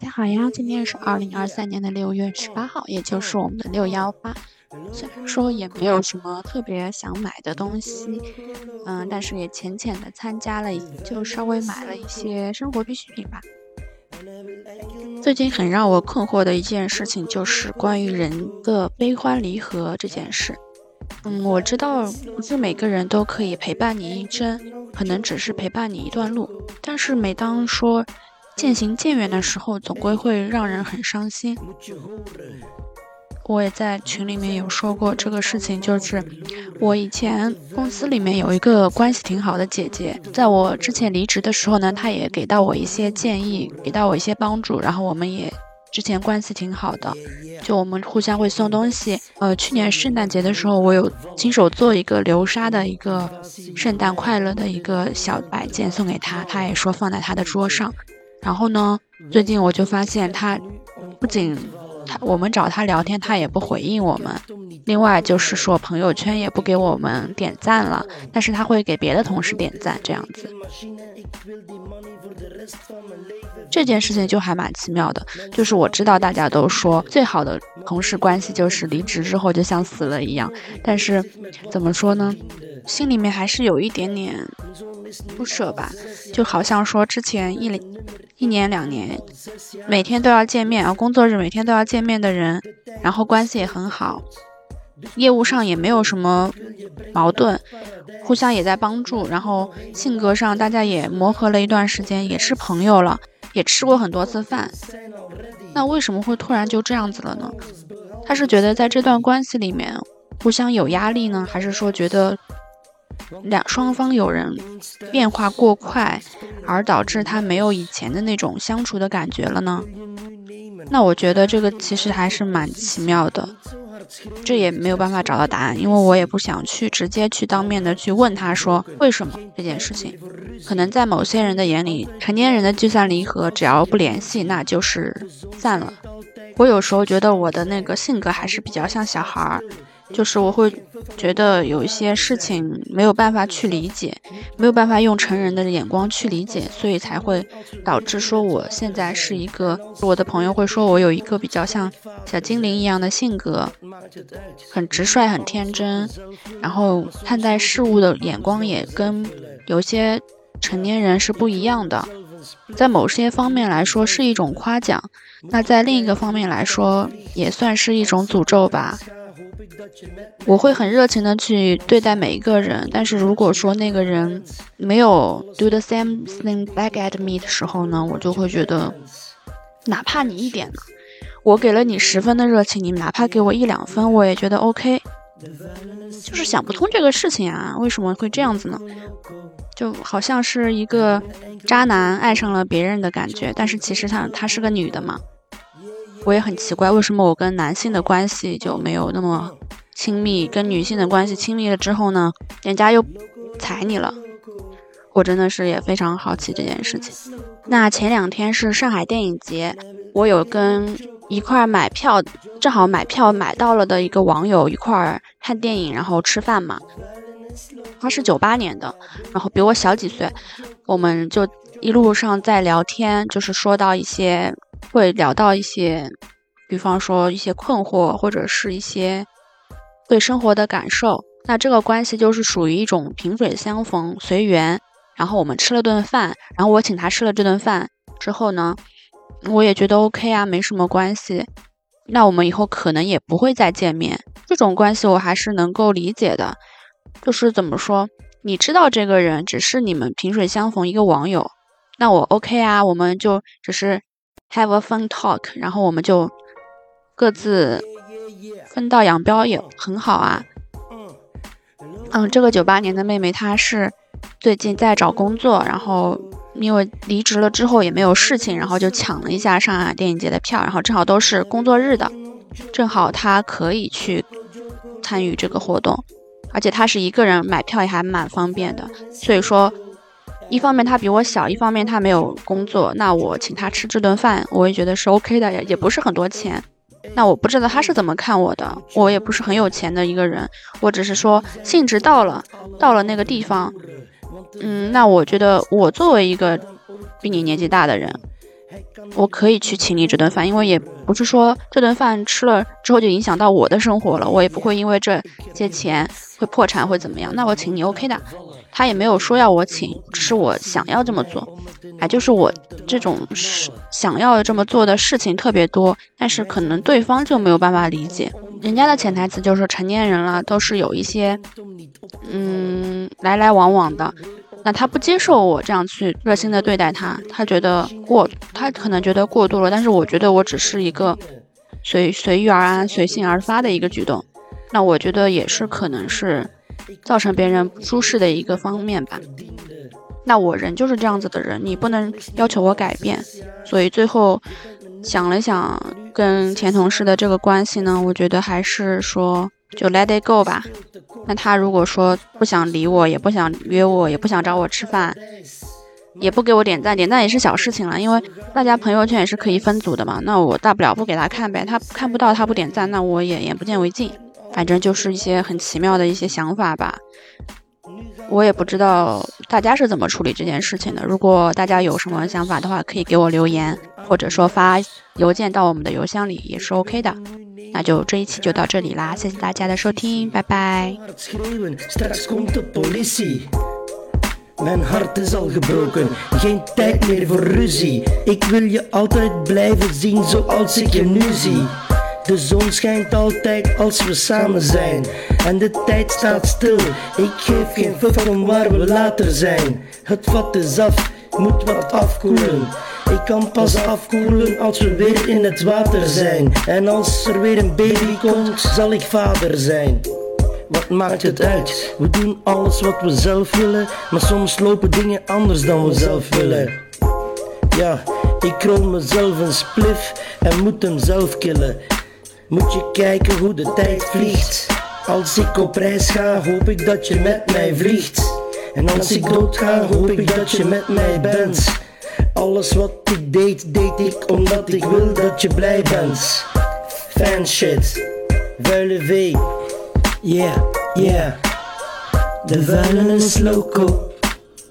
大家好呀！今天是二零二三年的六月十八号，也就是我们的六幺八。虽然说也没有什么特别想买的东西，嗯，但是也浅浅的参加了，就稍微买了一些生活必需品吧。最近很让我困惑的一件事情就是关于人的悲欢离合这件事。嗯，我知道不是每个人都可以陪伴你一生，可能只是陪伴你一段路，但是每当说。渐行渐远的时候，总归会让人很伤心。我也在群里面有说过这个事情，就是我以前公司里面有一个关系挺好的姐姐，在我之前离职的时候呢，她也给到我一些建议，给到我一些帮助，然后我们也之前关系挺好的，就我们互相会送东西。呃，去年圣诞节的时候，我有亲手做一个流沙的一个圣诞快乐的一个小摆件送给她，她也说放在她的桌上。然后呢？最近我就发现他，不仅他我们找他聊天，他也不回应我们。另外就是说朋友圈也不给我们点赞了，但是他会给别的同事点赞，这样子。这件事情就还蛮奇妙的。就是我知道大家都说最好的同事关系就是离职之后就像死了一样，但是怎么说呢？心里面还是有一点点不舍吧。就好像说之前一一年两年，每天都要见面啊，工作日每天都要见面的人，然后关系也很好，业务上也没有什么矛盾，互相也在帮助，然后性格上大家也磨合了一段时间，也是朋友了，也吃过很多次饭。那为什么会突然就这样子了呢？他是觉得在这段关系里面互相有压力呢，还是说觉得？两双方有人变化过快，而导致他没有以前的那种相处的感觉了呢？那我觉得这个其实还是蛮奇妙的，这也没有办法找到答案，因为我也不想去直接去当面的去问他说为什么这件事情。可能在某些人的眼里，成年人的聚散离合，只要不联系，那就是散了。我有时候觉得我的那个性格还是比较像小孩儿。就是我会觉得有一些事情没有办法去理解，没有办法用成人的眼光去理解，所以才会导致说我现在是一个我的朋友会说我有一个比较像小精灵一样的性格，很直率、很天真，然后看待事物的眼光也跟有些成年人是不一样的。在某些方面来说是一种夸奖，那在另一个方面来说也算是一种诅咒吧。我会很热情的去对待每一个人，但是如果说那个人没有 do the same thing back at me 的时候呢，我就会觉得，哪怕你一点呢，我给了你十分的热情，你哪怕给我一两分，我也觉得 OK，就是想不通这个事情啊，为什么会这样子呢？就好像是一个渣男爱上了别人的感觉，但是其实他他是个女的嘛。我也很奇怪，为什么我跟男性的关系就没有那么亲密，跟女性的关系亲密了之后呢，人家又踩你了？我真的是也非常好奇这件事情。那前两天是上海电影节，我有跟一块买票，正好买票买到了的一个网友一块看电影，然后吃饭嘛。他是九八年的，然后比我小几岁，我们就一路上在聊天，就是说到一些。会聊到一些，比方说一些困惑，或者是一些对生活的感受。那这个关系就是属于一种萍水相逢、随缘。然后我们吃了顿饭，然后我请他吃了这顿饭之后呢，我也觉得 OK 啊，没什么关系。那我们以后可能也不会再见面，这种关系我还是能够理解的。就是怎么说，你知道这个人只是你们萍水相逢一个网友，那我 OK 啊，我们就只是。Have a fun talk，然后我们就各自分道扬镳也很好啊。嗯，这个九八年的妹妹她是最近在找工作，然后因为离职了之后也没有事情，然后就抢了一下上海电影节的票，然后正好都是工作日的，正好他可以去参与这个活动，而且他是一个人买票也还蛮方便的，所以说。一方面他比我小，一方面他没有工作，那我请他吃这顿饭，我也觉得是 OK 的，也也不是很多钱。那我不知道他是怎么看我的，我也不是很有钱的一个人，我只是说兴致到了，到了那个地方，嗯，那我觉得我作为一个比你年纪大的人，我可以去请你这顿饭，因为也不是说这顿饭吃了之后就影响到我的生活了，我也不会因为这些钱会破产会怎么样，那我请你 OK 的。他也没有说要我请，只是我想要这么做，哎，就是我这种是想要这么做的事情特别多，但是可能对方就没有办法理解。人家的潜台词就是成年人了，都是有一些，嗯，来来往往的。那他不接受我这样去热心的对待他，他觉得过，他可能觉得过度了。但是我觉得我只是一个随随遇而安、随性而发的一个举动。那我觉得也是可能是。造成别人不舒适的一个方面吧。那我人就是这样子的人，你不能要求我改变。所以最后想了想，跟前同事的这个关系呢，我觉得还是说就 let it go 吧。那他如果说不想理我，也不想约我，也不想找我吃饭，也不给我点赞，点赞也是小事情了，因为大家朋友圈也是可以分组的嘛。那我大不了不给他看呗，他看不到，他不点赞，那我也眼不见为净。反正就是一些很奇妙的一些想法吧，我也不知道大家是怎么处理这件事情的。如果大家有什么想法的话，可以给我留言，或者说发邮件到我们的邮箱里也是 OK 的。那就这一期就到这里啦，谢谢大家的收听，拜拜。De zon schijnt altijd als we samen zijn. En de tijd staat stil. Ik geef geen fuck om waar we later zijn. Het vat is af, moet wat afkoelen. Ik kan pas afkoelen als we weer in het water zijn. En als er weer een baby komt, zal ik vader zijn. Wat maakt het uit? We doen alles wat we zelf willen, maar soms lopen dingen anders dan we zelf willen. Ja, ik rol mezelf een spliff en moet hem zelf killen. Moet je kijken hoe de tijd vliegt. Als ik op reis ga, hoop ik dat je met mij vliegt. En als ik dood ga, hoop ik dat je met mij bent. Alles wat ik deed, deed ik omdat ik wil dat je blij bent. Fan shit, vuile V, yeah, yeah. De vuile is loco.